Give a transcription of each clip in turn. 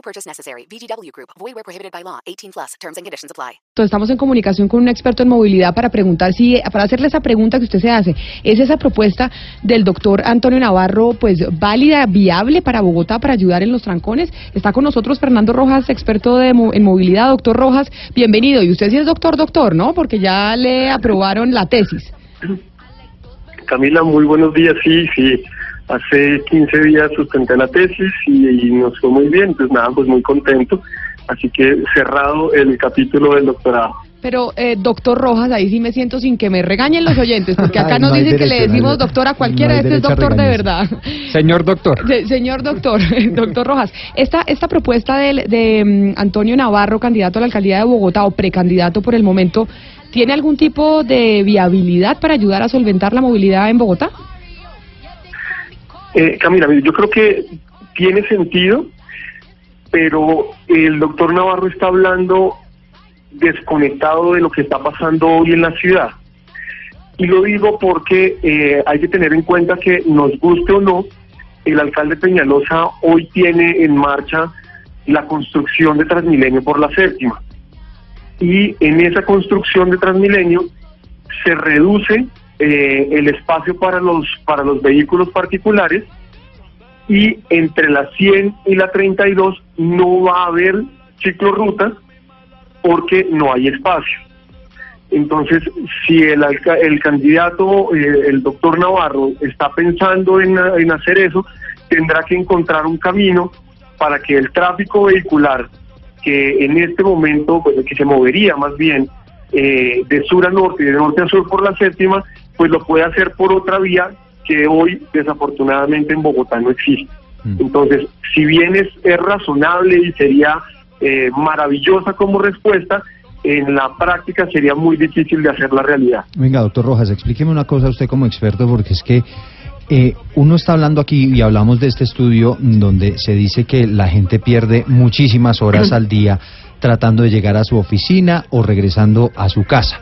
No purchase necessary. VGW Group. Void where prohibited by law. 18 plus. Terms and conditions apply. Entonces, Estamos en comunicación con un experto en movilidad para preguntar si, para hacerle esa pregunta que usted se hace, ¿es esa propuesta del doctor Antonio Navarro, pues, válida, viable para Bogotá para ayudar en los trancones? Está con nosotros Fernando Rojas, experto de, mo- en movilidad. Doctor Rojas, bienvenido. Y usted sí es doctor, doctor, ¿no? Porque ya le aprobaron la tesis. Camila, muy buenos días. Sí, sí. Hace 15 días sustenté la tesis y, y nos fue muy bien. Pues nada, pues muy contento. Así que cerrado el capítulo del doctorado. Pero, eh, doctor Rojas, ahí sí me siento sin que me regañen los oyentes, porque acá Ay, nos no dicen que le no decimos de- doctor a cualquiera, no este es doctor de verdad. Señor doctor. Se- señor doctor, doctor Rojas, esta, esta propuesta de, mm, Antonio Navarro, candidato a la alcaldía de Bogotá o precandidato por el momento, ¿tiene algún tipo de viabilidad para ayudar a solventar la movilidad en Bogotá? Eh, Camila, yo creo que tiene sentido, pero el doctor Navarro está hablando desconectado de lo que está pasando hoy en la ciudad. Y lo digo porque eh, hay que tener en cuenta que, nos guste o no, el alcalde Peñalosa hoy tiene en marcha la construcción de Transmilenio por la séptima. Y en esa construcción de Transmilenio se reduce eh, el espacio para los, para los vehículos particulares y entre la 100 y la 32 no va a haber ciclorrutas porque no hay espacio. Entonces, si el, el candidato, eh, el doctor Navarro, está pensando en, en hacer eso, tendrá que encontrar un camino para que el tráfico vehicular, que en este momento, pues, que se movería más bien eh, de sur a norte y de norte a sur por la séptima, pues lo puede hacer por otra vía que hoy desafortunadamente en Bogotá no existe. Entonces, si bien es, es razonable y sería eh, maravillosa como respuesta, en la práctica sería muy difícil de hacer la realidad. Venga, doctor Rojas, explíqueme una cosa usted como experto, porque es que eh, uno está hablando aquí y hablamos de este estudio donde se dice que la gente pierde muchísimas horas al día tratando de llegar a su oficina o regresando a su casa.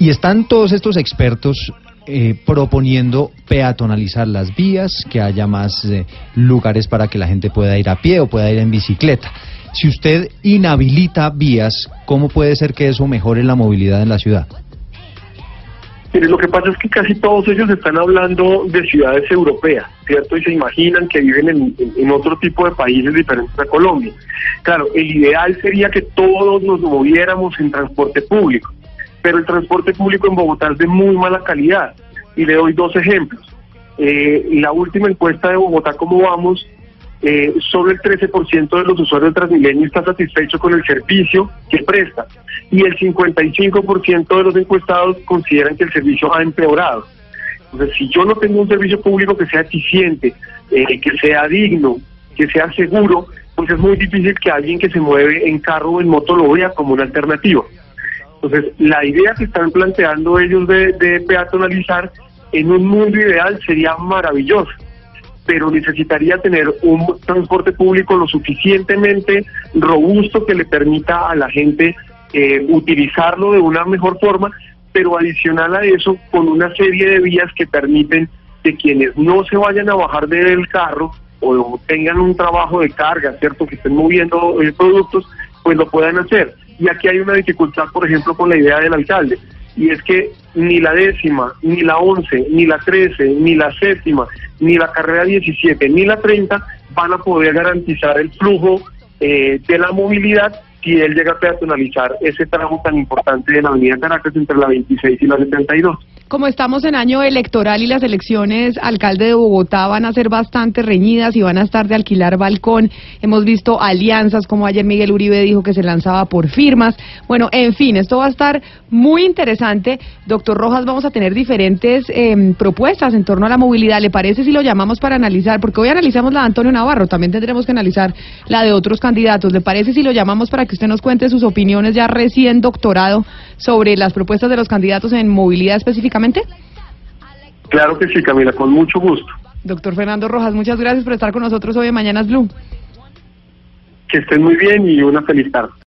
Y están todos estos expertos eh, proponiendo peatonalizar las vías, que haya más eh, lugares para que la gente pueda ir a pie o pueda ir en bicicleta. Si usted inhabilita vías, ¿cómo puede ser que eso mejore la movilidad en la ciudad? Mire, lo que pasa es que casi todos ellos están hablando de ciudades europeas, ¿cierto? Y se imaginan que viven en, en- otro tipo de países diferentes a Colombia. Claro, el ideal sería que todos nos moviéramos en transporte público, pero el transporte público en Bogotá es de muy mala calidad. Y le doy dos ejemplos. Eh, la última encuesta de Bogotá, ¿cómo vamos? Eh, solo el 13% de los usuarios de Transmilenio está satisfecho con el servicio que presta y el 55% de los encuestados consideran que el servicio ha empeorado. Entonces, si yo no tengo un servicio público que sea eficiente, eh, que sea digno, que sea seguro, pues es muy difícil que alguien que se mueve en carro o en moto lo vea como una alternativa. Entonces, la idea que están planteando ellos de, peatonalizar en un mundo ideal sería maravilloso, pero necesitaría tener un transporte público lo suficientemente robusto que le permita a la gente eh, utilizarlo de una mejor forma, pero adicional a eso, con una serie de vías que permiten que quienes no se vayan a bajar del carro o tengan un trabajo de carga, ¿cierto? Que estén moviendo eh, productos, pues lo puedan hacer. Y aquí hay una dificultad, por ejemplo, con la idea del alcalde, y es que ni la décima, ni la once, ni la trece, ni la séptima, ni la carrera 17, ni la 30 van a poder garantizar el flujo eh, de la movilidad si él llega a peatonalizar ese tramo tan importante de la avenida Caracas entre la 26 y la 72. Como estamos en año electoral y las elecciones alcalde de Bogotá van a ser bastante reñidas y van a estar de alquilar balcón, hemos visto alianzas como ayer Miguel Uribe dijo que se lanzaba por firmas. Bueno, en fin, esto va a estar muy interesante. Doctor Rojas, vamos a tener diferentes eh, propuestas en torno a la movilidad. ¿Le parece si lo llamamos para analizar? Porque hoy analizamos la de Antonio Navarro, también tendremos que analizar la de otros candidatos. ¿Le parece si lo llamamos para que usted nos cuente sus opiniones ya recién doctorado sobre las propuestas de los candidatos en movilidad Claro que sí, Camila, con mucho gusto. Doctor Fernando Rojas, muchas gracias por estar con nosotros hoy en Mañanas Blue. Que estén muy bien y una feliz tarde.